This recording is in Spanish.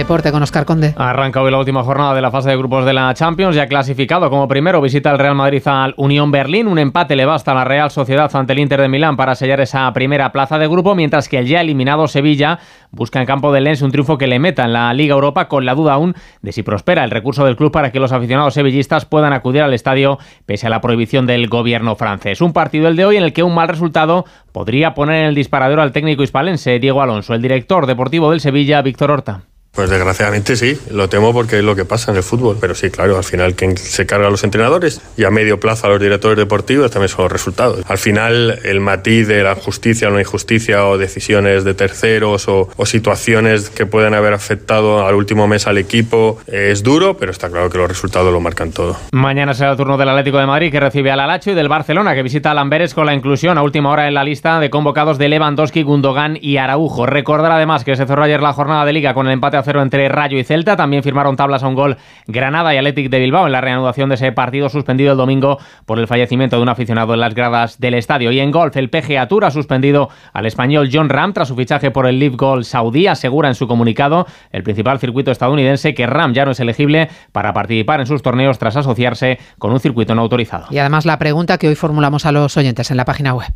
Deporte con Oscar Conde. Arranca hoy la última jornada de la fase de grupos de la Champions, ya clasificado como primero visita el Real Madrid al Unión Berlín, un empate le basta a la Real Sociedad ante el Inter de Milán para sellar esa primera plaza de grupo, mientras que el ya eliminado Sevilla busca en campo del Lens un triunfo que le meta en la Liga Europa con la duda aún de si prospera el recurso del club para que los aficionados sevillistas puedan acudir al estadio pese a la prohibición del gobierno francés. Un partido el de hoy en el que un mal resultado podría poner en el disparadero al técnico hispalense Diego Alonso, el director deportivo del Sevilla, Víctor Horta. Pues desgraciadamente sí, lo temo porque es lo que pasa en el fútbol, pero sí, claro, al final quien se carga a los entrenadores y a medio plazo a los directores deportivos también son los resultados. Al final el matiz de la justicia o la injusticia o decisiones de terceros o, situaciones que pueden haber afectado al último mes al equipo es duro, pero está claro que los resultados lo marcan todo. Mañana será el turno del Atlético de Madrid que recibe al Alacho y del Barcelona que visita a Lamberes con la inclusión a última hora en la lista de convocados de Lewandowski, Gundogan y Araujo. Recordar además que se cerró ayer la jornada de liga con el empate cero entre Rayo y Celta. También firmaron tablas a un gol Granada y Athletic de Bilbao en la reanudación de ese partido suspendido el domingo por el fallecimiento de un aficionado en las gradas del estadio. Y en golf, el PGA Tour ha suspendido al español John Ram tras su fichaje por el Live Golf Saudí. Asegura en su comunicado el principal circuito estadounidense que Ram ya no es elegible para participar en sus torneos tras asociarse con un circuito no autorizado. Y además la pregunta que hoy formulamos a los oyentes en la página web.